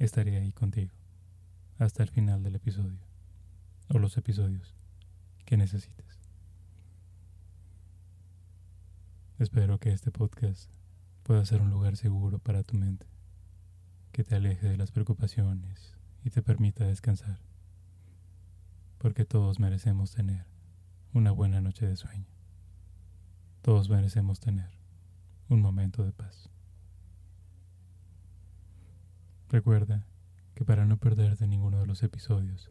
estaré ahí contigo hasta el final del episodio o los episodios que necesites. Espero que este podcast pueda ser un lugar seguro para tu mente, que te aleje de las preocupaciones y te permita descansar, porque todos merecemos tener una buena noche de sueño. Todos merecemos tener un momento de paz. Recuerda que para no perderte ninguno de los episodios,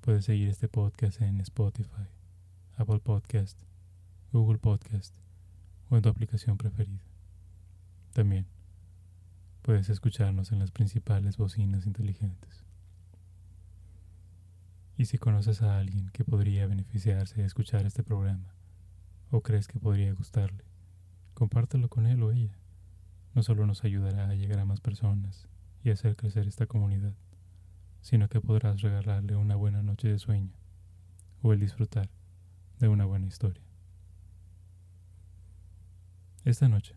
puedes seguir este podcast en Spotify, Apple Podcast, Google Podcast o en tu aplicación preferida. También puedes escucharnos en las principales bocinas inteligentes. Y si conoces a alguien que podría beneficiarse de escuchar este programa, o crees que podría gustarle, compártelo con él o ella. No solo nos ayudará a llegar a más personas, y hacer crecer esta comunidad, sino que podrás regalarle una buena noche de sueño o el disfrutar de una buena historia. Esta noche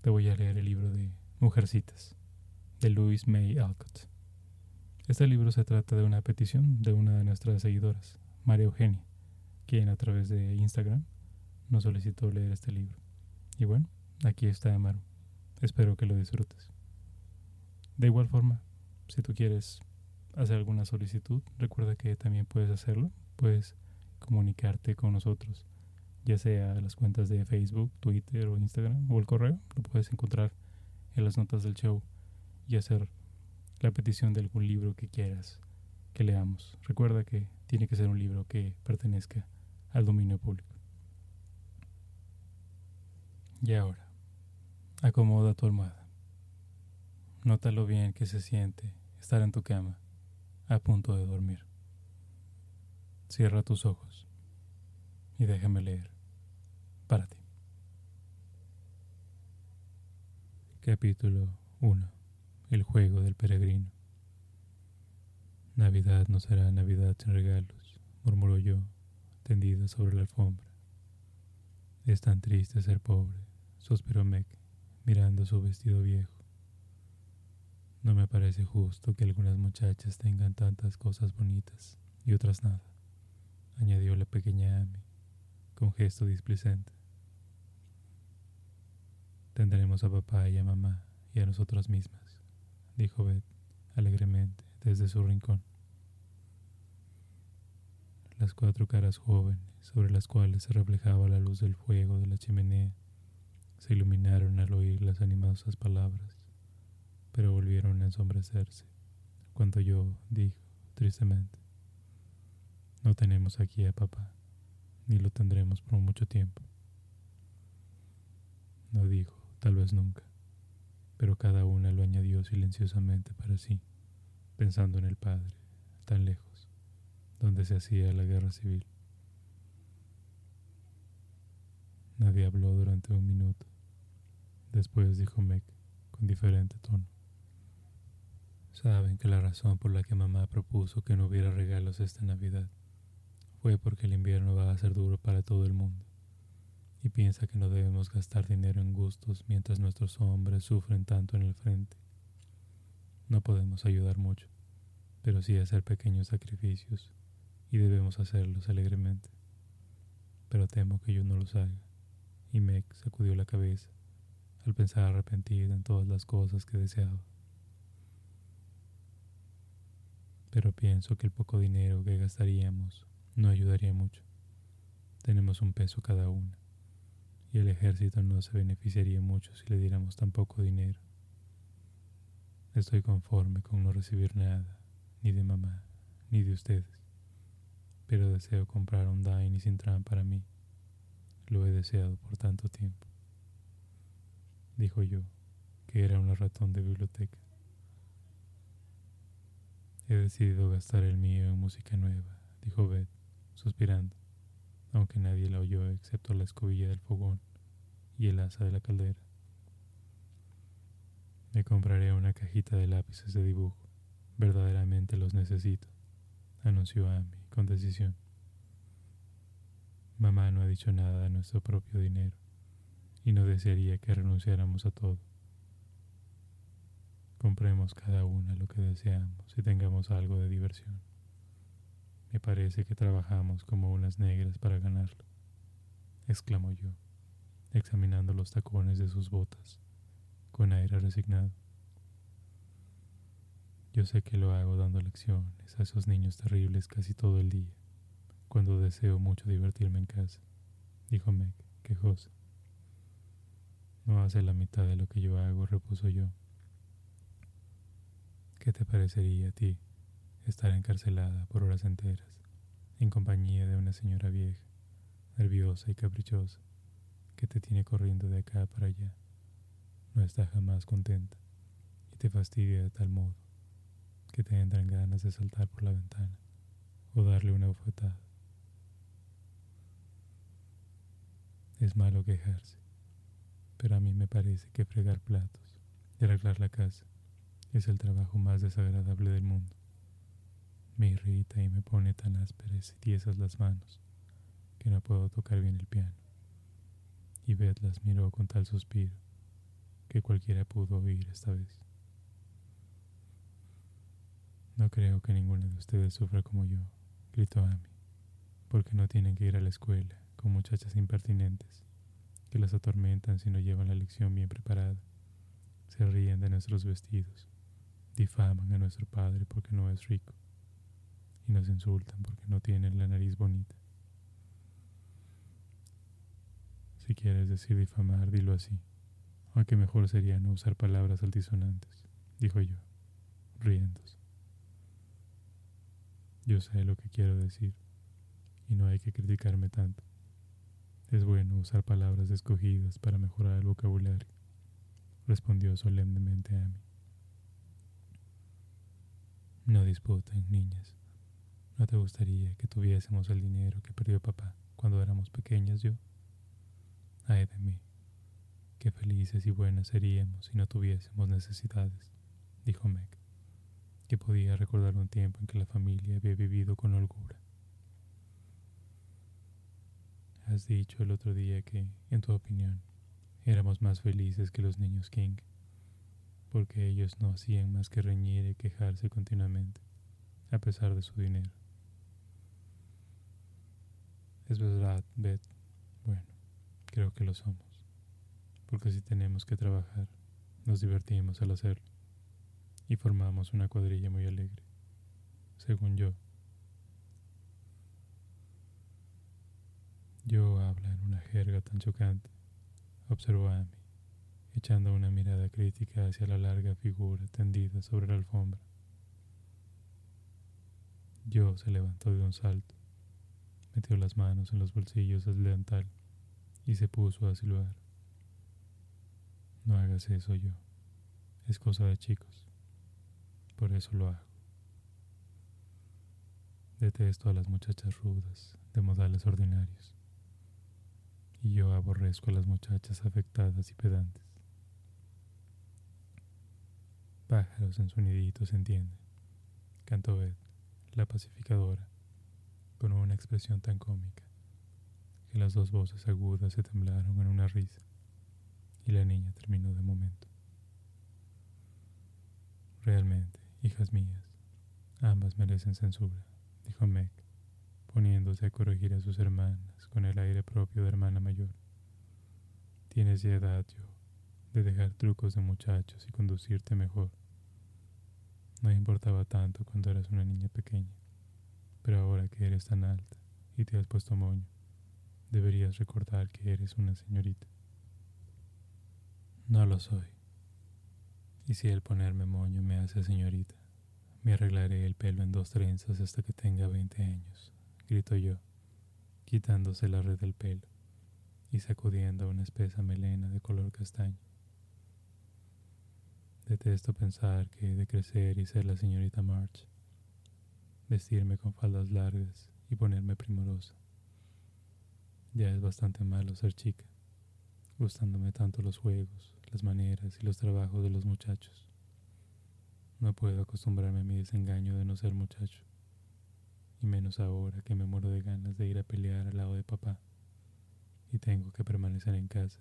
te voy a leer el libro de Mujercitas de Louise May Alcott. Este libro se trata de una petición de una de nuestras seguidoras, María Eugenia, quien a través de Instagram nos solicitó leer este libro. Y bueno, aquí está Amaru. Espero que lo disfrutes. De igual forma, si tú quieres hacer alguna solicitud, recuerda que también puedes hacerlo. Puedes comunicarte con nosotros, ya sea las cuentas de Facebook, Twitter o Instagram o el correo. Lo puedes encontrar en las notas del show y hacer la petición de algún libro que quieras que leamos. Recuerda que tiene que ser un libro que pertenezca al dominio público. Y ahora, acomoda tu almohada Nota lo bien que se siente estar en tu cama, a punto de dormir. Cierra tus ojos y déjame leer para ti. Capítulo 1. El juego del peregrino. Navidad no será Navidad sin regalos, murmuró yo, tendida sobre la alfombra. Es tan triste ser pobre, suspiró Meg, mirando su vestido viejo. No me parece justo que algunas muchachas tengan tantas cosas bonitas y otras nada, añadió la pequeña Amy, con gesto displicente. Tendremos a papá y a mamá y a nosotras mismas, dijo Beth alegremente desde su rincón. Las cuatro caras jóvenes, sobre las cuales se reflejaba la luz del fuego de la chimenea, se iluminaron al oír las animosas palabras pero volvieron a ensombrecerse cuando yo dijo tristemente, no tenemos aquí a papá, ni lo tendremos por mucho tiempo. No dijo, tal vez nunca, pero cada una lo añadió silenciosamente para sí, pensando en el padre, tan lejos, donde se hacía la guerra civil. Nadie habló durante un minuto. Después dijo Meg con diferente tono. Saben que la razón por la que mamá propuso que no hubiera regalos esta Navidad fue porque el invierno va a ser duro para todo el mundo y piensa que no debemos gastar dinero en gustos mientras nuestros hombres sufren tanto en el frente. No podemos ayudar mucho, pero sí hacer pequeños sacrificios y debemos hacerlos alegremente. Pero temo que yo no los haga. Y Meg sacudió la cabeza al pensar arrepentida en todas las cosas que deseaba. Pero pienso que el poco dinero que gastaríamos no ayudaría mucho. Tenemos un peso cada una, y el ejército no se beneficiaría mucho si le diéramos tan poco dinero. Estoy conforme con no recibir nada, ni de mamá, ni de ustedes, pero deseo comprar un Dine sin tram para mí. Lo he deseado por tanto tiempo. Dijo yo, que era un ratón de biblioteca. He decidido gastar el mío en música nueva, dijo Beth, suspirando, aunque nadie la oyó excepto la escobilla del fogón y el asa de la caldera. Me compraré una cajita de lápices de dibujo. Verdaderamente los necesito, anunció Amy con decisión. Mamá no ha dicho nada de nuestro propio dinero y no desearía que renunciáramos a todo. Compremos cada una lo que deseamos y tengamos algo de diversión. Me parece que trabajamos como unas negras para ganarlo, exclamó yo, examinando los tacones de sus botas, con aire resignado. Yo sé que lo hago dando lecciones a esos niños terribles casi todo el día, cuando deseo mucho divertirme en casa, dijo Meg, quejosa. No hace la mitad de lo que yo hago, repuso yo. ¿Qué te parecería a ti estar encarcelada por horas enteras, en compañía de una señora vieja, nerviosa y caprichosa, que te tiene corriendo de acá para allá? No está jamás contenta y te fastidia de tal modo que te entran ganas de saltar por la ventana o darle una bofetada. Es malo quejarse, pero a mí me parece que fregar platos y arreglar la casa es el trabajo más desagradable del mundo. Me irrita y me pone tan ásperas y tiesas las manos que no puedo tocar bien el piano. Y Beth las miró con tal suspiro que cualquiera pudo oír esta vez. No creo que ninguna de ustedes sufra como yo, gritó Amy, porque no tienen que ir a la escuela con muchachas impertinentes que las atormentan si no llevan la lección bien preparada. Se ríen de nuestros vestidos, difaman a nuestro padre porque no es rico y nos insultan porque no tienen la nariz bonita. Si quieres decir difamar, dilo así, aunque mejor sería no usar palabras altisonantes, dijo yo, riéndose. Yo sé lo que quiero decir y no hay que criticarme tanto. Es bueno usar palabras escogidas para mejorar el vocabulario, respondió solemnemente Amy. No disputen, niñas. ¿No te gustaría que tuviésemos el dinero que perdió papá cuando éramos pequeñas yo? Ay de mí, qué felices y buenas seríamos si no tuviésemos necesidades, dijo Meg, que podía recordar un tiempo en que la familia había vivido con holgura. Has dicho el otro día que, en tu opinión, éramos más felices que los niños King, porque ellos no hacían más que reñir y quejarse continuamente, a pesar de su dinero. Es verdad, Beth. Bueno, creo que lo somos, porque si tenemos que trabajar, nos divertimos al hacerlo, y formamos una cuadrilla muy alegre, según yo. Yo habla en una jerga tan chocante, observó Amy, echando una mirada crítica hacia la larga figura tendida sobre la alfombra. Yo se levantó de un salto, metió las manos en los bolsillos del delantal y se puso a silbar. No hagas eso yo, es cosa de chicos, por eso lo hago. Detesto a las muchachas rudas, de modales ordinarios y yo aborrezco a las muchachas afectadas y pedantes. Pájaros en su nidito se entienden, cantó Ed, la pacificadora, con una expresión tan cómica que las dos voces agudas se temblaron en una risa y la niña terminó de momento. Realmente, hijas mías, ambas merecen censura, dijo Meg, poniéndose a corregir a sus hermanas con el aire propio de hermana mayor. Tienes ya edad, yo, de dejar trucos de muchachos y conducirte mejor. No importaba tanto cuando eras una niña pequeña, pero ahora que eres tan alta y te has puesto moño, deberías recordar que eres una señorita. No lo soy. Y si el ponerme moño me hace señorita, me arreglaré el pelo en dos trenzas hasta que tenga veinte años gritó yo, quitándose la red del pelo y sacudiendo una espesa melena de color castaño. Detesto pensar que he de crecer y ser la señorita March, vestirme con faldas largas y ponerme primorosa. Ya es bastante malo ser chica, gustándome tanto los juegos, las maneras y los trabajos de los muchachos. No puedo acostumbrarme a mi desengaño de no ser muchacho, y menos ahora que me muero de ganas de ir a pelear al lado de papá, y tengo que permanecer en casa,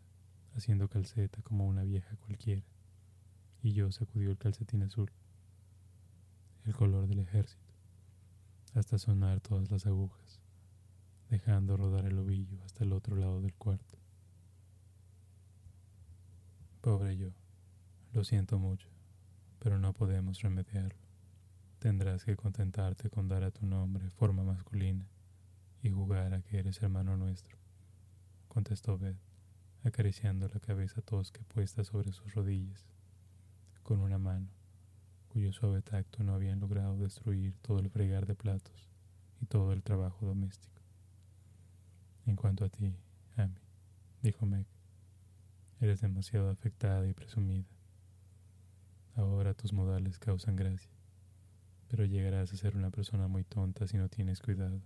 haciendo calceta como una vieja cualquiera. Y yo sacudió el calcetín azul, el color del ejército, hasta sonar todas las agujas dejando rodar el ovillo hasta el otro lado del cuarto. Pobre yo, lo siento mucho, pero no podemos remediarlo. Tendrás que contentarte con dar a tu nombre forma masculina y jugar a que eres hermano nuestro, contestó Beth, acariciando la cabeza tosca puesta sobre sus rodillas, con una mano cuyo suave tacto no habían logrado destruir todo el fregar de platos y todo el trabajo doméstico. En cuanto a ti, Amy, dijo Meg, eres demasiado afectada y presumida. Ahora tus modales causan gracia, pero llegarás a ser una persona muy tonta si no tienes cuidado.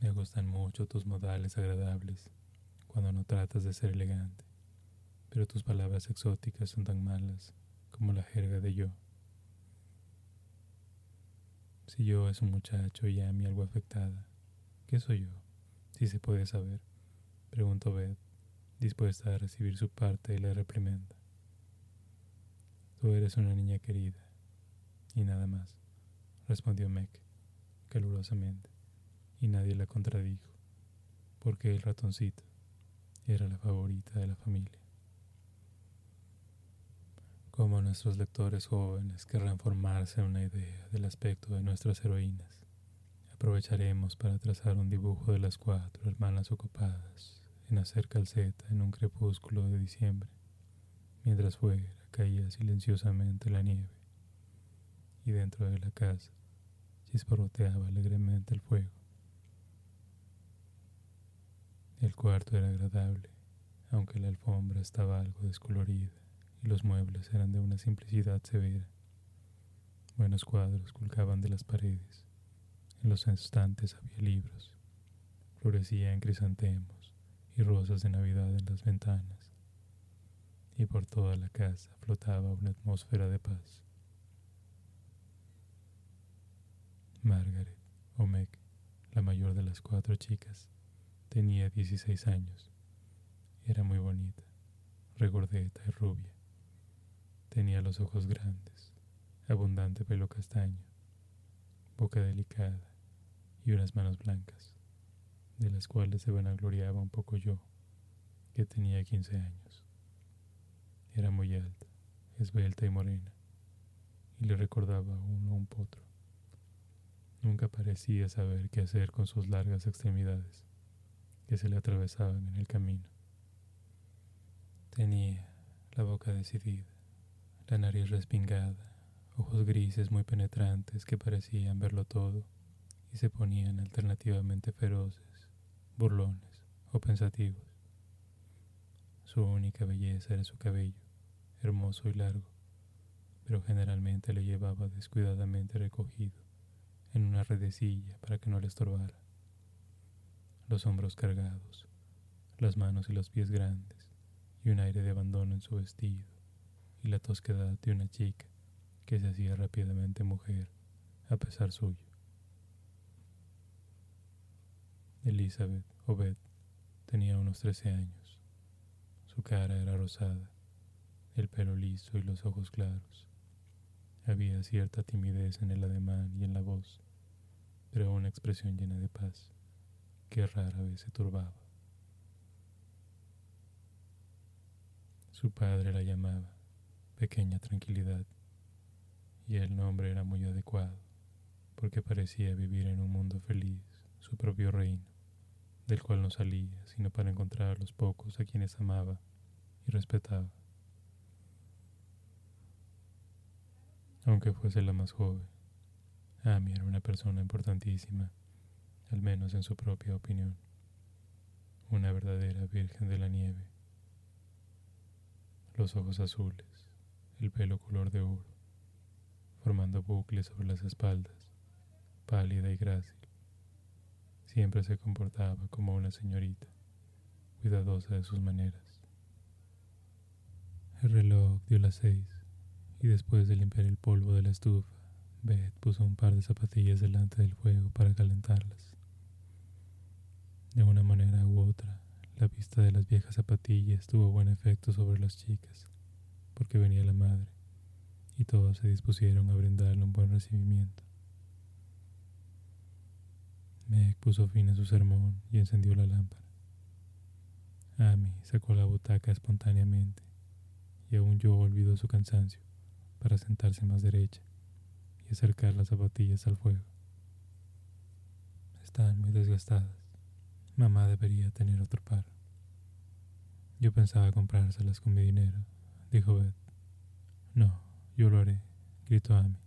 Me gustan mucho tus modales agradables cuando no tratas de ser elegante, pero tus palabras exóticas son tan malas como la jerga de yo. Si yo es un muchacho y Amy algo afectada, ¿Qué soy yo? Si se puede saber, preguntó Beth, dispuesta a recibir su parte de la reprimenda. Tú eres una niña querida, y nada más, respondió Meg, calurosamente, y nadie la contradijo, porque el ratoncito era la favorita de la familia. Como nuestros lectores jóvenes querrán formarse una idea del aspecto de nuestras heroínas, Aprovecharemos para trazar un dibujo de las cuatro hermanas ocupadas en hacer calceta en un crepúsculo de diciembre, mientras fuera caía silenciosamente la nieve y dentro de la casa chisporroteaba alegremente el fuego. El cuarto era agradable, aunque la alfombra estaba algo descolorida y los muebles eran de una simplicidad severa. Buenos cuadros colgaban de las paredes en los estantes había libros. Florecían crisantemos y rosas de Navidad en las ventanas. Y por toda la casa flotaba una atmósfera de paz. Margaret, o la mayor de las cuatro chicas, tenía 16 años. Era muy bonita, regordeta y rubia. Tenía los ojos grandes, abundante pelo castaño, boca delicada y unas manos blancas, de las cuales se vanagloriaba un poco yo, que tenía 15 años. Era muy alta, esbelta y morena, y le recordaba a uno un potro. Nunca parecía saber qué hacer con sus largas extremidades, que se le atravesaban en el camino. Tenía la boca decidida, la nariz respingada, ojos grises muy penetrantes que parecían verlo todo y se ponían alternativamente feroces, burlones o pensativos. Su única belleza era su cabello, hermoso y largo, pero generalmente le llevaba descuidadamente recogido en una redecilla para que no le estorbara. Los hombros cargados, las manos y los pies grandes, y un aire de abandono en su vestido, y la tosquedad de una chica que se hacía rápidamente mujer a pesar suyo. Elizabeth Obed tenía unos trece años. Su cara era rosada, el pelo liso y los ojos claros. Había cierta timidez en el ademán y en la voz, pero una expresión llena de paz que rara vez se turbaba. Su padre la llamaba pequeña tranquilidad y el nombre era muy adecuado porque parecía vivir en un mundo feliz, su propio reino del cual no salía sino para encontrar a los pocos a quienes amaba y respetaba. Aunque fuese la más joven, Amy era una persona importantísima, al menos en su propia opinión, una verdadera virgen de la nieve. Los ojos azules, el pelo color de oro, formando bucles sobre las espaldas, pálida y grácil. Siempre se comportaba como una señorita, cuidadosa de sus maneras. El reloj dio las seis y después de limpiar el polvo de la estufa, Beth puso un par de zapatillas delante del fuego para calentarlas. De una manera u otra, la vista de las viejas zapatillas tuvo buen efecto sobre las chicas, porque venía la madre, y todos se dispusieron a brindarle un buen recibimiento. Meg puso fin a su sermón y encendió la lámpara. Amy sacó la butaca espontáneamente y aún yo olvidó su cansancio para sentarse más derecha y acercar las zapatillas al fuego. Están muy desgastadas. Mamá debería tener otro par. Yo pensaba comprárselas con mi dinero, dijo Beth. No, yo lo haré, gritó Amy.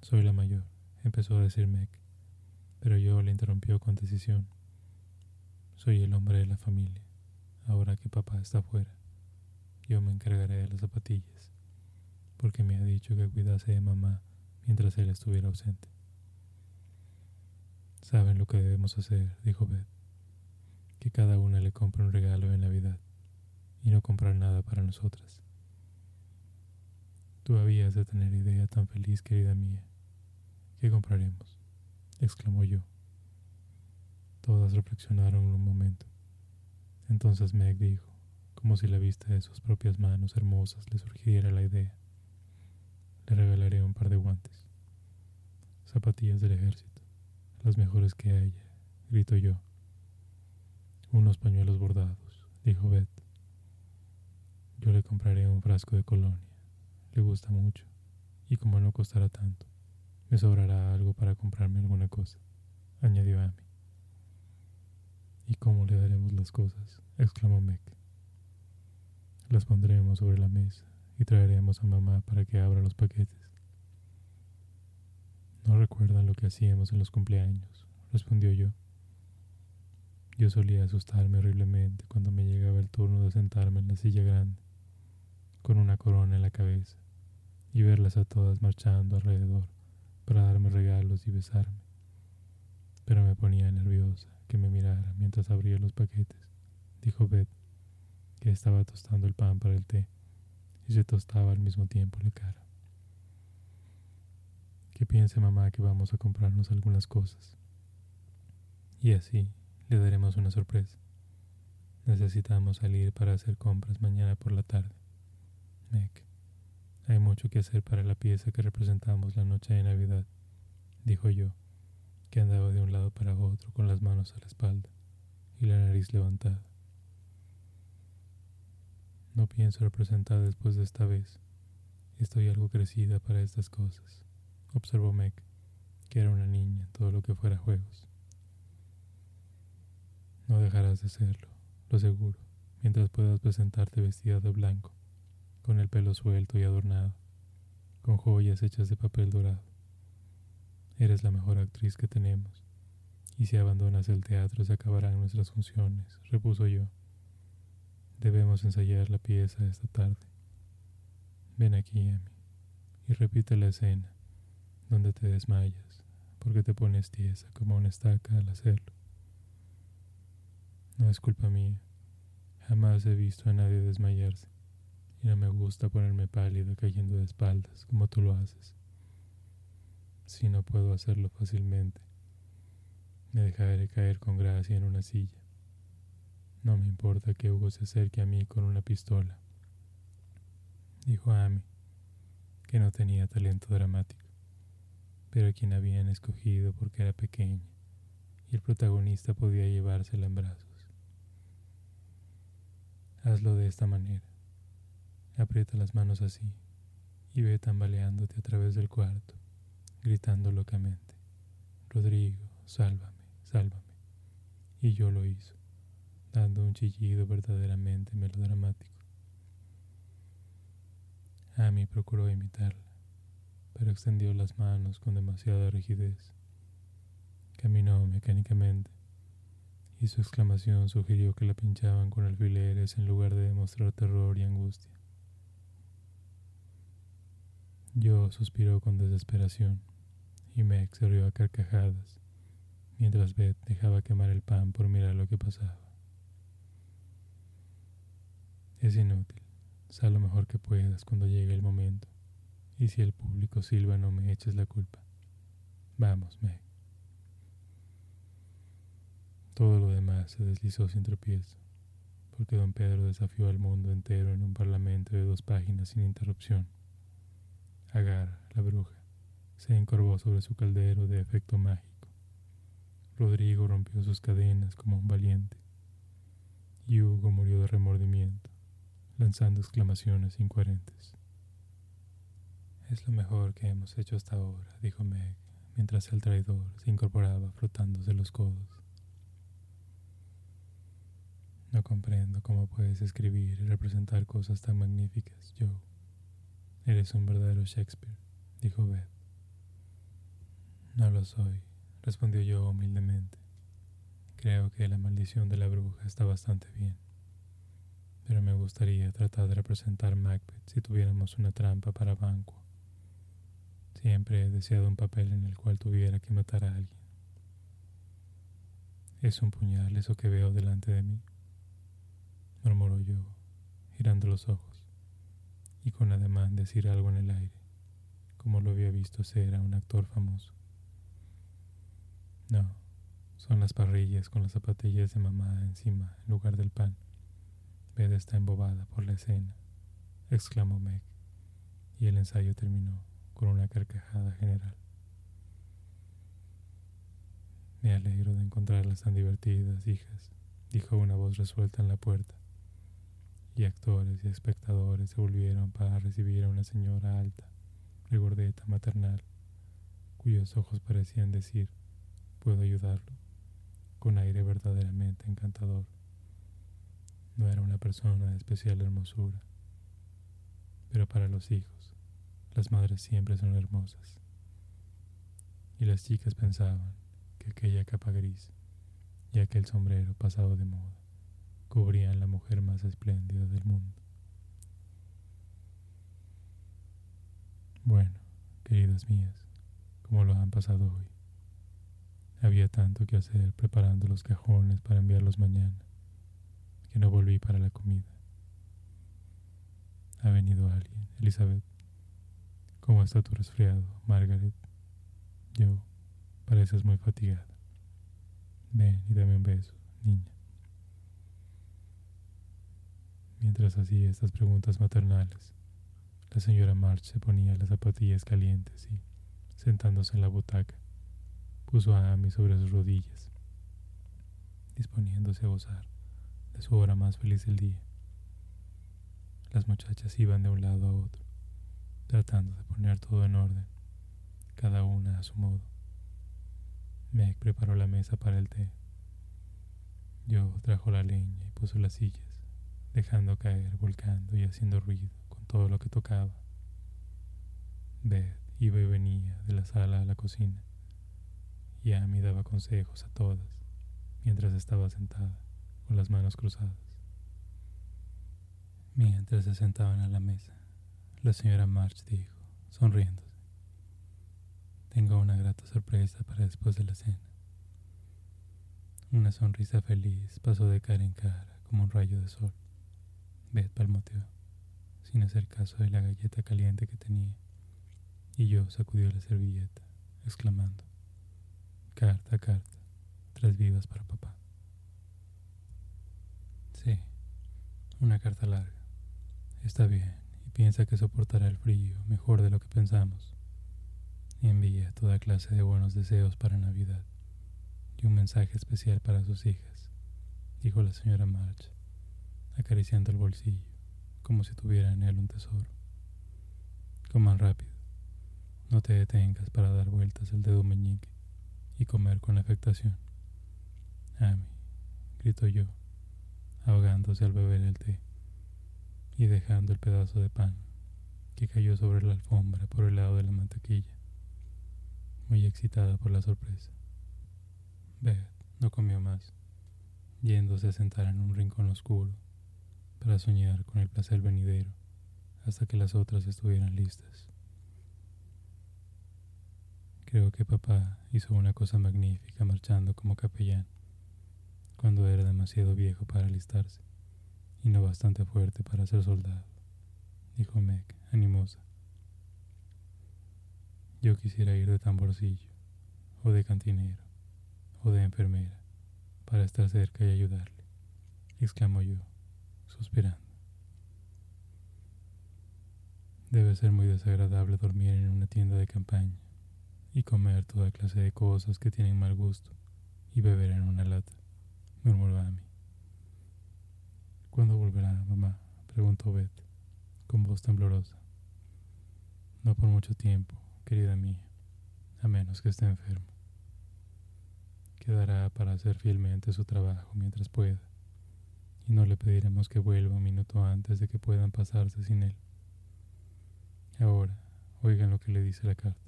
Soy la mayor, empezó a decir Meg pero yo le interrumpió con decisión. Soy el hombre de la familia. Ahora que papá está fuera, yo me encargaré de las zapatillas, porque me ha dicho que cuidase de mamá mientras él estuviera ausente. Saben lo que debemos hacer, dijo Beth, que cada una le compre un regalo en Navidad y no comprar nada para nosotras. Tú habías de tener idea tan feliz, querida mía. ¿Qué compraremos? exclamó yo. Todas reflexionaron un momento. Entonces Meg dijo, como si la vista de sus propias manos hermosas le surgiera la idea. Le regalaré un par de guantes. Zapatillas del ejército, las mejores que haya, grito yo. Unos pañuelos bordados, dijo Beth. Yo le compraré un frasco de colonia. Le gusta mucho, y como no costará tanto, me sobrará algo para comprarme alguna cosa, añadió Amy. ¿Y cómo le daremos las cosas? exclamó Meg. Las pondremos sobre la mesa y traeremos a mamá para que abra los paquetes. No recuerdan lo que hacíamos en los cumpleaños, respondió yo. Yo solía asustarme horriblemente cuando me llegaba el turno de sentarme en la silla grande, con una corona en la cabeza, y verlas a todas marchando alrededor para darme regalos y besarme. Pero me ponía nerviosa que me mirara mientras abría los paquetes, dijo Beth, que estaba tostando el pan para el té y se tostaba al mismo tiempo la cara. Que piense mamá que vamos a comprarnos algunas cosas. Y así le daremos una sorpresa. Necesitamos salir para hacer compras mañana por la tarde. Meg. Hay mucho que hacer para la pieza que representamos la noche de Navidad, dijo yo, que andaba de un lado para otro con las manos a la espalda y la nariz levantada. No pienso representar después de esta vez. Estoy algo crecida para estas cosas, observó Meg, que era una niña todo lo que fuera juegos. No dejarás de serlo, lo seguro, mientras puedas presentarte vestida de blanco con el pelo suelto y adornado, con joyas hechas de papel dorado. Eres la mejor actriz que tenemos, y si abandonas el teatro se acabarán nuestras funciones, repuso yo. Debemos ensayar la pieza esta tarde. Ven aquí, Amy, y repite la escena, donde te desmayas, porque te pones tiesa como una estaca al hacerlo. No es culpa mía. Jamás he visto a nadie desmayarse y no me gusta ponerme pálido cayendo de espaldas como tú lo haces. Si no puedo hacerlo fácilmente, me dejaré caer con gracia en una silla. No me importa que Hugo se acerque a mí con una pistola, dijo Amy, que no tenía talento dramático, pero a quien habían escogido porque era pequeña y el protagonista podía llevársela en brazos. Hazlo de esta manera. Aprieta las manos así y ve tambaleándote a través del cuarto, gritando locamente, Rodrigo, sálvame, sálvame. Y yo lo hizo, dando un chillido verdaderamente melodramático. Amy procuró imitarla, pero extendió las manos con demasiada rigidez. Caminó mecánicamente y su exclamación sugirió que la pinchaban con alfileres en lugar de demostrar terror y angustia. Yo suspiró con desesperación y Meg se rió a carcajadas mientras Beth dejaba quemar el pan por mirar lo que pasaba. Es inútil, sal lo mejor que puedas cuando llegue el momento, y si el público silba no me eches la culpa. Vamos, Meg. Todo lo demás se deslizó sin tropiezo, porque don Pedro desafió al mundo entero en un parlamento de dos páginas sin interrupción. Agar, la bruja, se encorvó sobre su caldero de efecto mágico. Rodrigo rompió sus cadenas como un valiente, y Hugo murió de remordimiento, lanzando exclamaciones incoherentes. Es lo mejor que hemos hecho hasta ahora, dijo Meg, mientras el traidor se incorporaba frotándose los codos. No comprendo cómo puedes escribir y representar cosas tan magníficas, Joe. Eres un verdadero Shakespeare, dijo Beth. No lo soy, respondió yo humildemente. Creo que la maldición de la bruja está bastante bien. Pero me gustaría tratar de representar Macbeth si tuviéramos una trampa para Banquo. Siempre he deseado un papel en el cual tuviera que matar a alguien. Es un puñal eso que veo delante de mí murmuró yo, girando los ojos, y con ademán decir algo en el aire, como lo había visto ser a un actor famoso. No, son las parrillas con las zapatillas de mamá encima en lugar del pan. Beda está embobada por la escena, exclamó Meg, y el ensayo terminó con una carcajada general. Me alegro de encontrarlas tan divertidas, hijas, dijo una voz resuelta en la puerta y actores y espectadores se volvieron para recibir a una señora alta, regordeta maternal, cuyos ojos parecían decir, ¿puedo ayudarlo? con aire verdaderamente encantador. No era una persona de especial hermosura, pero para los hijos, las madres siempre son hermosas. Y las chicas pensaban que aquella capa gris y aquel sombrero pasado de moda cubrían la mujer más espléndida del mundo. Bueno, queridas mías, como lo han pasado hoy. Había tanto que hacer preparando los cajones para enviarlos mañana, que no volví para la comida. Ha venido alguien, Elizabeth. ¿Cómo está tu resfriado, Margaret? Yo, pareces muy fatigada. Ven y dame un beso, niña. Mientras hacía estas preguntas maternales, la señora March se ponía las zapatillas calientes y, sentándose en la butaca, puso a Amy sobre sus rodillas, disponiéndose a gozar de su hora más feliz del día. Las muchachas iban de un lado a otro, tratando de poner todo en orden, cada una a su modo. Meg preparó la mesa para el té. Yo trajo la leña y puso las sillas dejando caer, volcando y haciendo ruido con todo lo que tocaba. Beth iba y venía de la sala a la cocina, y Amy daba consejos a todas mientras estaba sentada con las manos cruzadas. Mientras se sentaban a la mesa, la señora March dijo, sonriéndose, Tengo una grata sorpresa para después de la cena. Una sonrisa feliz pasó de cara en cara como un rayo de sol. Beth palmoteó, sin hacer caso de la galleta caliente que tenía, y yo sacudió la servilleta, exclamando, Carta, carta, tres vivas para papá. Sí, una carta larga. Está bien, y piensa que soportará el frío mejor de lo que pensamos. Y envía toda clase de buenos deseos para Navidad y un mensaje especial para sus hijas, dijo la señora March acariciando el bolsillo, como si tuviera en él un tesoro. Coman rápido, no te detengas para dar vueltas el dedo meñique y comer con afectación. Amy, gritó yo, ahogándose al beber el té y dejando el pedazo de pan que cayó sobre la alfombra por el lado de la mantequilla, muy excitada por la sorpresa. Beth no comió más, yéndose a sentar en un rincón oscuro para soñar con el placer venidero hasta que las otras estuvieran listas. Creo que papá hizo una cosa magnífica marchando como capellán, cuando era demasiado viejo para alistarse y no bastante fuerte para ser soldado, dijo Meg, animosa. Yo quisiera ir de tamborcillo, o de cantinero, o de enfermera, para estar cerca y ayudarle, exclamó yo, suspirando. Debe ser muy desagradable dormir en una tienda de campaña y comer toda clase de cosas que tienen mal gusto y beber en una lata, murmuró Amy. ¿Cuándo volverá mamá? preguntó Beth, con voz temblorosa. No por mucho tiempo, querida mía, a menos que esté enfermo. Quedará para hacer fielmente su trabajo mientras pueda, y no le pediremos que vuelva un minuto antes de que puedan pasarse sin él. Ahora, oigan lo que le dice la carta.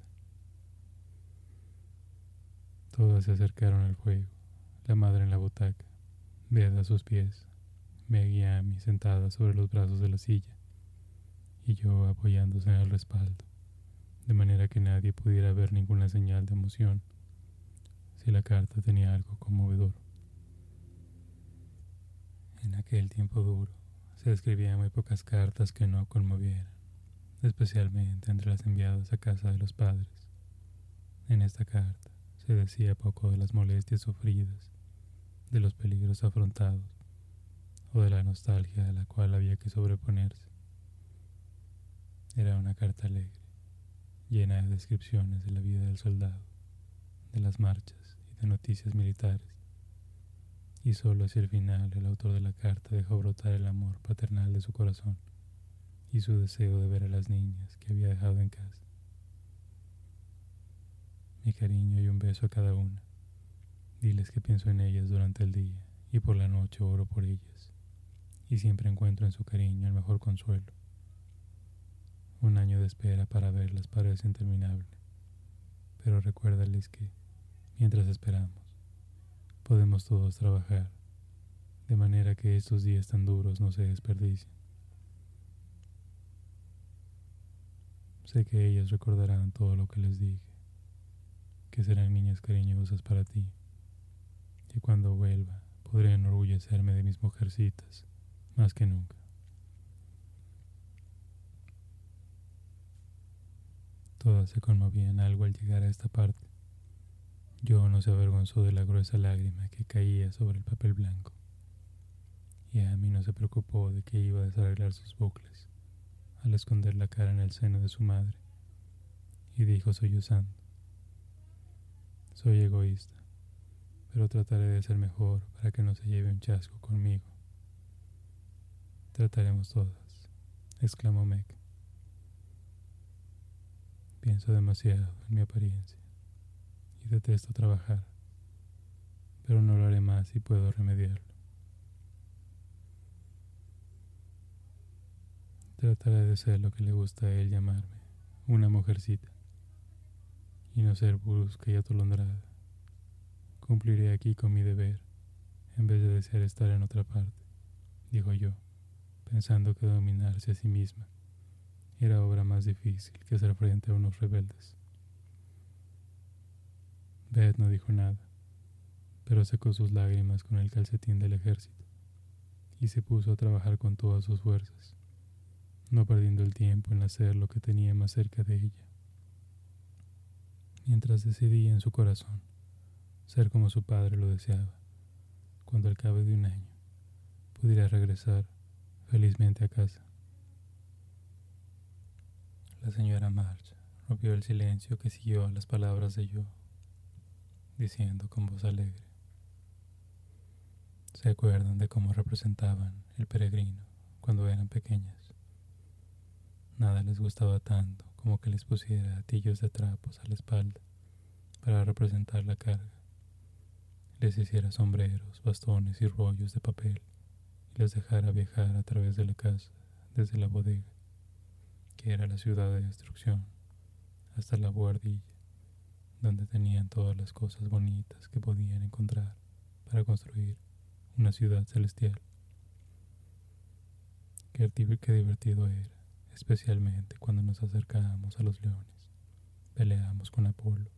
Todas se acercaron al fuego, la madre en la butaca, Beda a sus pies, Meg a Amy sentadas sobre los brazos de la silla, y yo apoyándose en el respaldo, de manera que nadie pudiera ver ninguna señal de emoción si la carta tenía algo conmovedor. En aquel tiempo duro se escribían muy pocas cartas que no conmovieran especialmente entre las enviadas a casa de los padres. En esta carta se decía poco de las molestias sufridas, de los peligros afrontados o de la nostalgia a la cual había que sobreponerse. Era una carta alegre, llena de descripciones de la vida del soldado, de las marchas y de noticias militares. Y solo hacia el final el autor de la carta dejó brotar el amor paternal de su corazón y su deseo de ver a las niñas que había dejado en casa. Mi cariño y un beso a cada una. Diles que pienso en ellas durante el día y por la noche oro por ellas. Y siempre encuentro en su cariño el mejor consuelo. Un año de espera para verlas parece interminable, pero recuérdales que, mientras esperamos, podemos todos trabajar, de manera que estos días tan duros no se desperdicien. Sé que ellas recordarán todo lo que les dije, que serán niñas cariñosas para ti, y cuando vuelva podré enorgullecerme de mis mujercitas más que nunca. Todas se conmovían algo al llegar a esta parte. Yo no se avergonzó de la gruesa lágrima que caía sobre el papel blanco, y a mí no se preocupó de que iba a desarreglar sus bucles al esconder la cara en el seno de su madre, y dijo sollozando, soy egoísta, pero trataré de ser mejor para que no se lleve un chasco conmigo. Trataremos todas, exclamó Meg. Pienso demasiado en mi apariencia y detesto trabajar, pero no lo haré más si puedo remediarlo. Trataré de ser lo que le gusta a él llamarme, una mujercita, y no ser brusca y atolondrada. Cumpliré aquí con mi deber, en vez de desear estar en otra parte, dijo yo, pensando que dominarse a sí misma era obra más difícil que hacer frente a unos rebeldes. Beth no dijo nada, pero secó sus lágrimas con el calcetín del ejército y se puso a trabajar con todas sus fuerzas no perdiendo el tiempo en hacer lo que tenía más cerca de ella. Mientras decidía en su corazón ser como su padre lo deseaba, cuando al cabo de un año pudiera regresar felizmente a casa. La señora March rompió el silencio que siguió a las palabras de yo, diciendo con voz alegre, ¿se acuerdan de cómo representaban el peregrino cuando eran pequeñas? Nada les gustaba tanto como que les pusiera atillos de trapos a la espalda para representar la carga. Les hiciera sombreros, bastones y rollos de papel y les dejara viajar a través de la casa, desde la bodega, que era la ciudad de destrucción, hasta la buhardilla, donde tenían todas las cosas bonitas que podían encontrar para construir una ciudad celestial. Qué, qué divertido era especialmente cuando nos acercábamos a los leones. Peleábamos con Apolo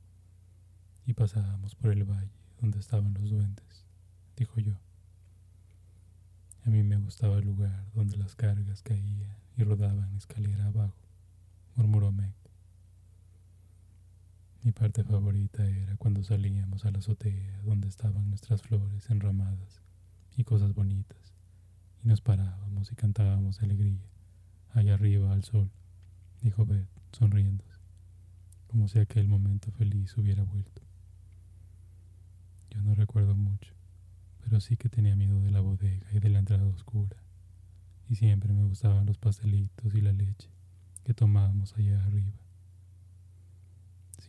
y pasábamos por el valle donde estaban los duendes, dijo yo. A mí me gustaba el lugar donde las cargas caían y rodaban escalera abajo, murmuró Meg. Mi parte favorita era cuando salíamos a la azotea donde estaban nuestras flores enramadas y cosas bonitas, y nos parábamos y cantábamos de alegría, allá arriba al sol, dijo Beth, sonriendo, como si aquel momento feliz hubiera vuelto. Yo no recuerdo mucho, pero sí que tenía miedo de la bodega y de la entrada oscura, y siempre me gustaban los pastelitos y la leche que tomábamos allá arriba.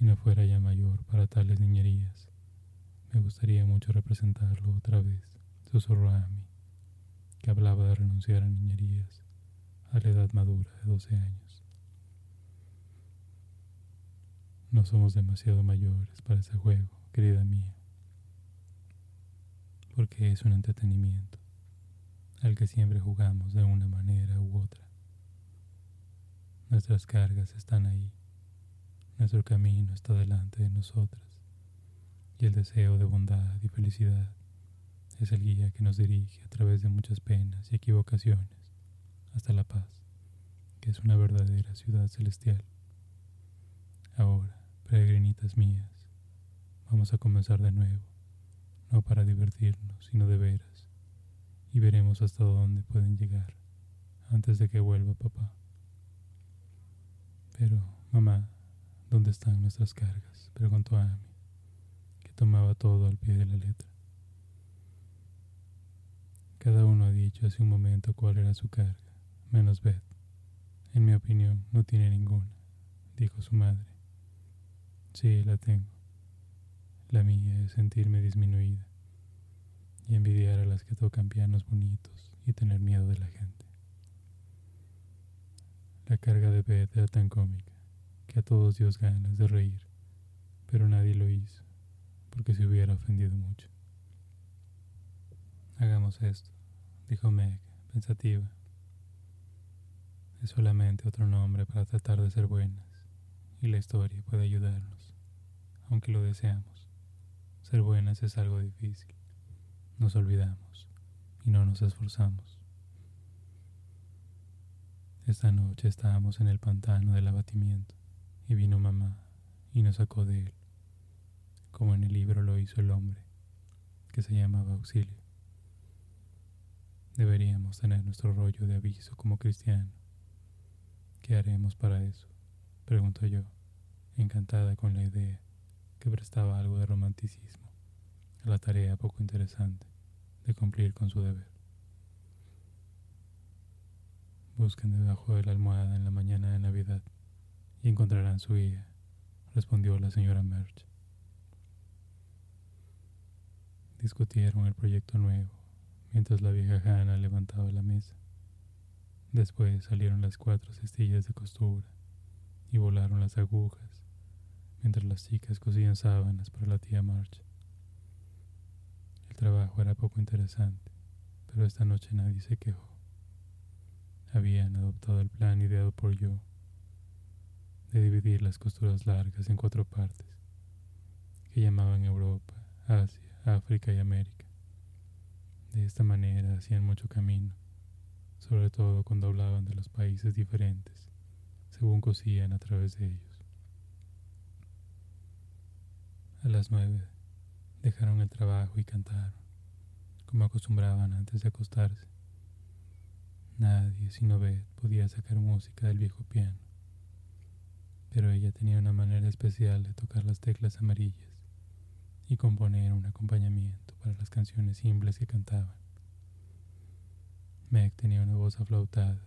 Si no fuera ya mayor para tales niñerías, me gustaría mucho representarlo otra vez, susurró a mí, que hablaba de renunciar a niñerías a la edad madura de 12 años. No somos demasiado mayores para ese juego, querida mía, porque es un entretenimiento al que siempre jugamos de una manera u otra. Nuestras cargas están ahí nuestro camino está delante de nosotras y el deseo de bondad y felicidad es el guía que nos dirige a través de muchas penas y equivocaciones hasta la paz, que es una verdadera ciudad celestial. Ahora, peregrinitas mías, vamos a comenzar de nuevo, no para divertirnos, sino de veras, y veremos hasta dónde pueden llegar antes de que vuelva papá. Pero, mamá, ¿Dónde están nuestras cargas? preguntó Amy, que tomaba todo al pie de la letra. Cada uno ha dicho hace un momento cuál era su carga, menos Beth. En mi opinión, no tiene ninguna, dijo su madre. Sí, la tengo. La mía es sentirme disminuida y envidiar a las que tocan pianos bonitos y tener miedo de la gente. La carga de Beth era tan cómica que a todos dio ganas de reír, pero nadie lo hizo, porque se hubiera ofendido mucho. Hagamos esto, dijo Meg, pensativa. Es solamente otro nombre para tratar de ser buenas, y la historia puede ayudarnos, aunque lo deseamos. Ser buenas es algo difícil. Nos olvidamos y no nos esforzamos. Esta noche estábamos en el pantano del abatimiento y vino mamá y nos sacó de él, como en el libro lo hizo el hombre, que se llamaba auxilio. Deberíamos tener nuestro rollo de aviso como cristiano. ¿Qué haremos para eso? preguntó yo, encantada con la idea que prestaba algo de romanticismo a la tarea poco interesante de cumplir con su deber. Busquen debajo de la almohada en la mañana de Navidad y encontrarán su guía, respondió la señora Merch. Discutieron el proyecto nuevo mientras la vieja Hannah levantaba la mesa. Después salieron las cuatro cestillas de costura y volaron las agujas mientras las chicas cosían sábanas para la tía March. El trabajo era poco interesante, pero esta noche nadie se quejó. Habían adoptado el plan ideado por yo de dividir las costuras largas en cuatro partes, que llamaban Europa, Asia, África y América. De esta manera hacían mucho camino, sobre todo cuando hablaban de los países diferentes, según cosían a través de ellos. A las nueve dejaron el trabajo y cantaron, como acostumbraban antes de acostarse. Nadie, sino Beth, podía sacar música del viejo piano pero ella tenía una manera especial de tocar las teclas amarillas y componer un acompañamiento para las canciones simples que cantaban. Meg tenía una voz aflautada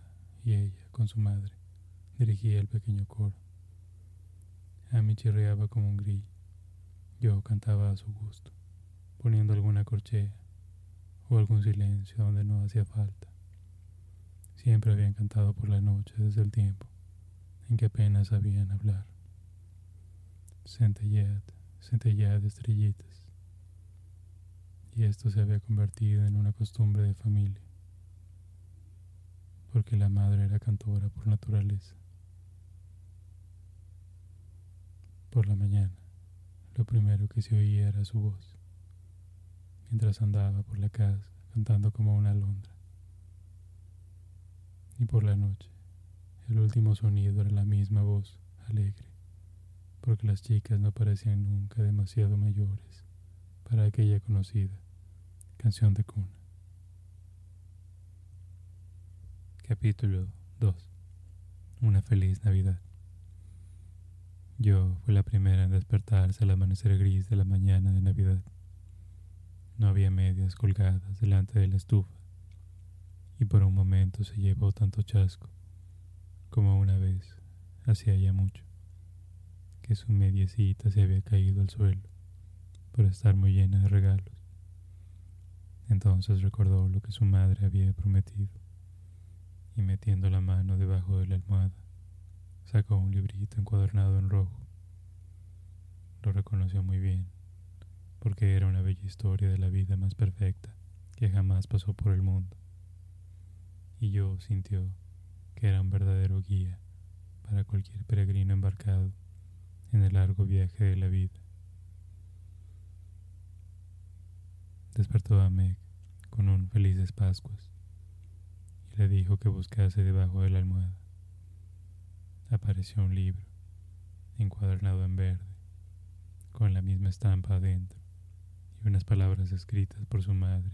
y ella, con su madre, dirigía el pequeño coro. Amy chirriaba como un grillo. Yo cantaba a su gusto, poniendo alguna corchea o algún silencio donde no hacía falta. Siempre habían cantado por la noche desde el tiempo en que apenas sabían hablar. Centellad de estrellitas. Y esto se había convertido en una costumbre de familia, porque la madre era cantora por naturaleza. Por la mañana, Lo primero que se oía era su voz, mientras andaba por la casa cantando como una alondra. Y por la noche, el último sonido era la misma voz, alegre, porque las chicas no parecían nunca demasiado mayores para aquella conocida canción de cuna. Capítulo 2 Una feliz Navidad. Yo fui la primera en despertarse al amanecer gris de la mañana de Navidad. No había medias colgadas delante de la estufa, y por un momento se llevó tanto chasco como una vez, hacía ya mucho, que su mediecita se había caído al suelo por estar muy llena de regalos. Entonces recordó lo que su madre había prometido y metiendo la mano debajo de la almohada, sacó un librito encuadernado en rojo. Lo reconoció muy bien, porque era una bella historia de la vida más perfecta que jamás pasó por el mundo. Y yo sintió que era un verdadero guía para cualquier peregrino embarcado en el largo viaje de la vida. Despertó a Meg con un felices Pascuas y le dijo que buscase debajo de la almohada. Apareció un libro, encuadernado en verde, con la misma estampa adentro y unas palabras escritas por su madre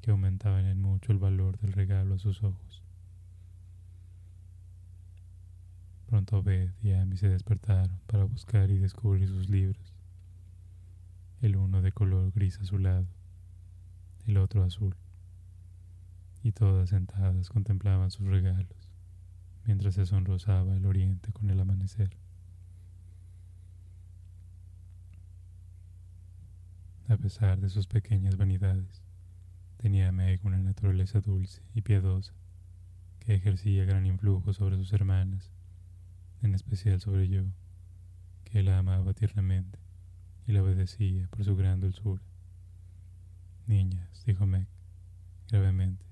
que aumentaban en mucho el valor del regalo a sus ojos. Pronto Beth y Amy se despertaron para buscar y descubrir sus libros, el uno de color gris azulado el otro azul, y todas sentadas contemplaban sus regalos, mientras se sonrosaba el oriente con el amanecer. A pesar de sus pequeñas vanidades, tenía Meg una naturaleza dulce y piadosa, que ejercía gran influjo sobre sus hermanas, en especial sobre yo, que la amaba tiernamente y la obedecía por su gran dulzura. Niñas, dijo Meg, gravemente,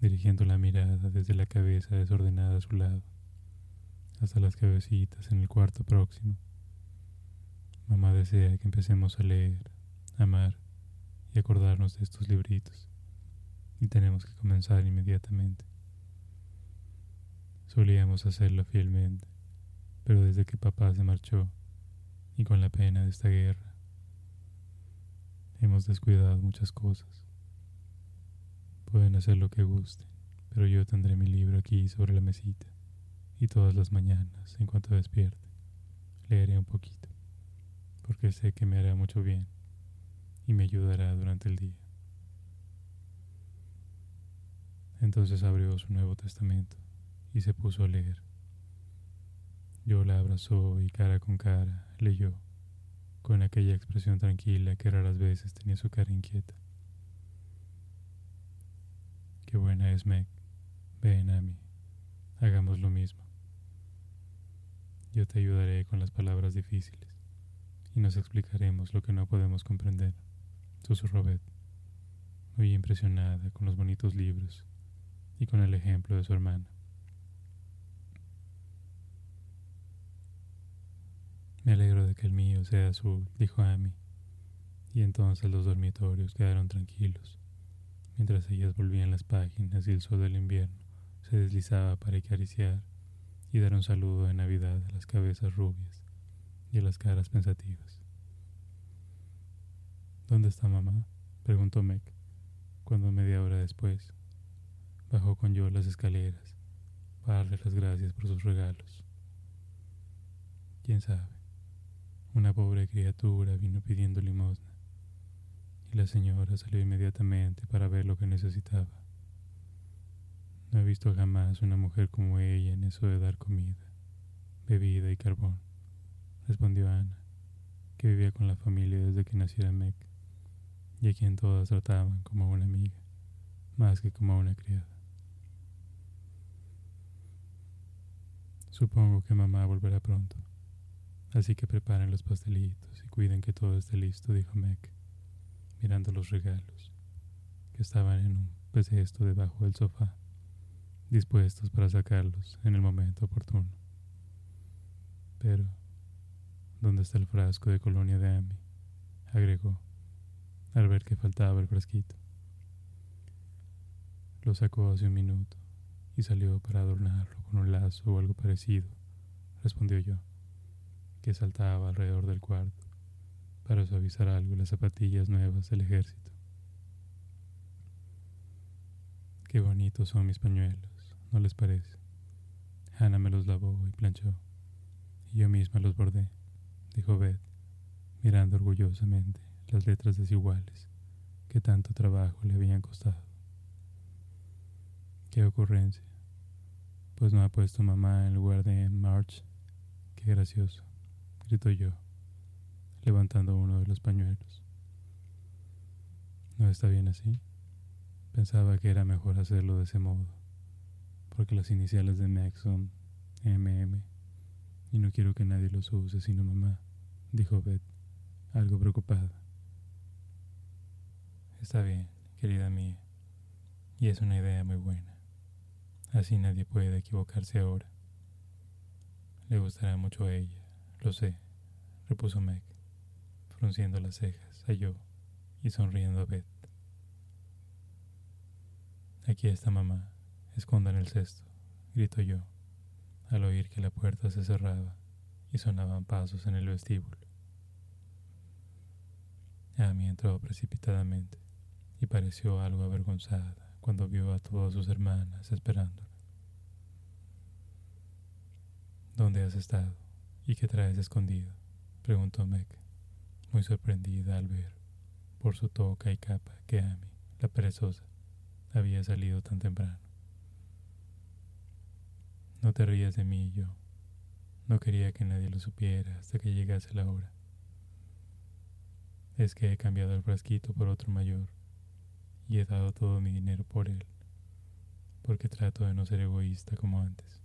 dirigiendo la mirada desde la cabeza desordenada a su lado, hasta las cabecitas en el cuarto próximo. Mamá desea que empecemos a leer, amar y acordarnos de estos libritos, y tenemos que comenzar inmediatamente. Solíamos hacerlo fielmente, pero desde que papá se marchó, y con la pena de esta guerra, Hemos descuidado muchas cosas. Pueden hacer lo que gusten, pero yo tendré mi libro aquí sobre la mesita y todas las mañanas, en cuanto despierte, leeré un poquito, porque sé que me hará mucho bien y me ayudará durante el día. Entonces abrió su Nuevo Testamento y se puso a leer. Yo la abrazó y cara con cara leyó con aquella expresión tranquila que raras veces tenía su cara inquieta. Qué buena es Meg. Ven a mí. Hagamos lo mismo. Yo te ayudaré con las palabras difíciles y nos explicaremos lo que no podemos comprender, susurró Beth, muy impresionada con los bonitos libros y con el ejemplo de su hermana. Me alegro de que el mío sea azul, dijo Amy. Y entonces los dormitorios quedaron tranquilos, mientras ellas volvían las páginas y el sol del invierno se deslizaba para acariciar y dar un saludo de Navidad a las cabezas rubias y a las caras pensativas. ¿Dónde está mamá? preguntó Meg, cuando media hora después bajó con yo las escaleras para darle las gracias por sus regalos. ¿Quién sabe? Una pobre criatura vino pidiendo limosna, y la señora salió inmediatamente para ver lo que necesitaba. No he visto jamás una mujer como ella en eso de dar comida, bebida y carbón, respondió Ana, que vivía con la familia desde que naciera Meg, y a quien todas trataban como una amiga, más que como una criada. Supongo que mamá volverá pronto. Así que preparen los pastelitos y cuiden que todo esté listo, dijo Meg, mirando los regalos, que estaban en un pecesto debajo del sofá, dispuestos para sacarlos en el momento oportuno. Pero, ¿Dónde está el frasco de colonia de Amy? agregó, al ver que faltaba el frasquito. Lo sacó hace un minuto y salió para adornarlo con un lazo o algo parecido, respondió yo, que saltaba alrededor del cuarto para suavizar algo las zapatillas nuevas del ejército. Qué bonitos son mis pañuelos, ¿no les parece? Hannah me los lavó y planchó, y yo misma los bordé, dijo Beth, mirando orgullosamente las letras desiguales que tanto trabajo le habían costado. Qué ocurrencia. Pues no ha puesto mamá en lugar de March. Qué gracioso, gritó yo, levantando uno de los pañuelos. ¿No está bien así? Pensaba que era mejor hacerlo de ese modo, porque las iniciales de Meg son MM, y no quiero que nadie los use sino mamá, dijo Beth, algo preocupada. Está bien, querida mía, y es una idea muy buena. Así nadie puede equivocarse ahora. Le gustará mucho a ella, lo sé, repuso Meg, frunciendo las cejas a yo y sonriendo a Beth. Aquí está mamá, escondan el cesto, gritó yo, al oír que la puerta se cerraba y sonaban pasos en el vestíbulo. Amy entró precipitadamente y pareció algo avergonzada cuando vio a todas sus hermanas esperándola. ¿Dónde has estado? ¿Y qué traes escondido? Preguntó Meg, muy sorprendida al ver, por su toca y capa, que Amy, la perezosa, había salido tan temprano. No te rías de mí, yo. No quería que nadie lo supiera hasta que llegase la hora. Es que he cambiado el frasquito por otro mayor y he dado todo mi dinero por él, porque trato de no ser egoísta como antes.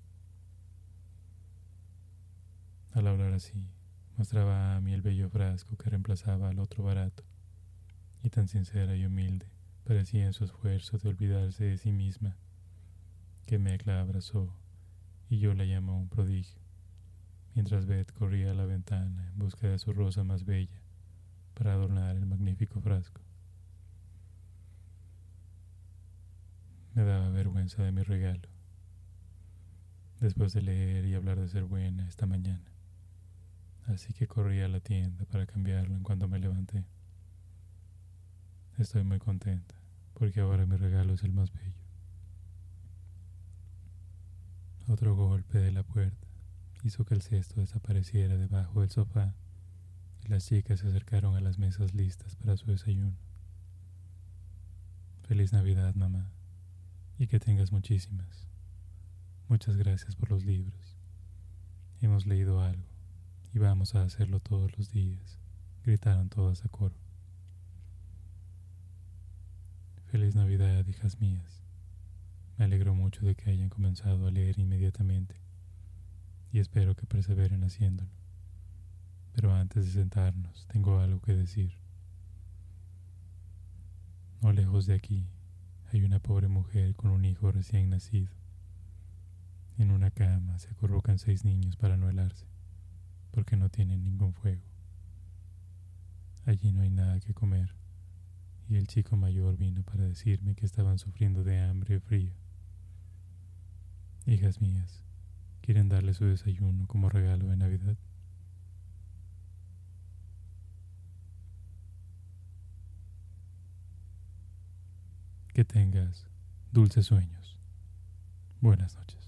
Al hablar así, mostraba a mí el bello frasco que reemplazaba al otro barato, y tan sincera y humilde parecía en su esfuerzo de olvidarse de sí misma, que Meg la abrazó y yo la llamó un prodigio, mientras Beth corría a la ventana en busca de su rosa más bella para adornar el magnífico frasco. Me daba vergüenza de mi regalo, después de leer y hablar de ser buena esta mañana. Así que corrí a la tienda para cambiarlo en cuanto me levanté. Estoy muy contenta, porque ahora mi regalo es el más bello. Otro golpe de la puerta hizo que el cesto desapareciera debajo del sofá y las chicas se acercaron a las mesas listas para su desayuno. Feliz Navidad, mamá y que tengas muchísimas. Muchas gracias por los libros. Hemos leído algo y vamos a hacerlo todos los días, gritaron todas a coro. Feliz Navidad, hijas mías. Me alegro mucho de que hayan comenzado a leer inmediatamente y espero que perseveren haciéndolo. Pero antes de sentarnos, tengo algo que decir. No lejos de aquí, hay una pobre mujer con un hijo recién nacido. En una cama se acurrucan seis niños para no helarse, porque no tienen ningún fuego. Allí no hay nada que comer, y el chico mayor vino para decirme que estaban sufriendo de hambre y frío. Hijas mías, ¿quieren darle su desayuno como regalo de Navidad? Que tengas dulces sueños. Buenas noches.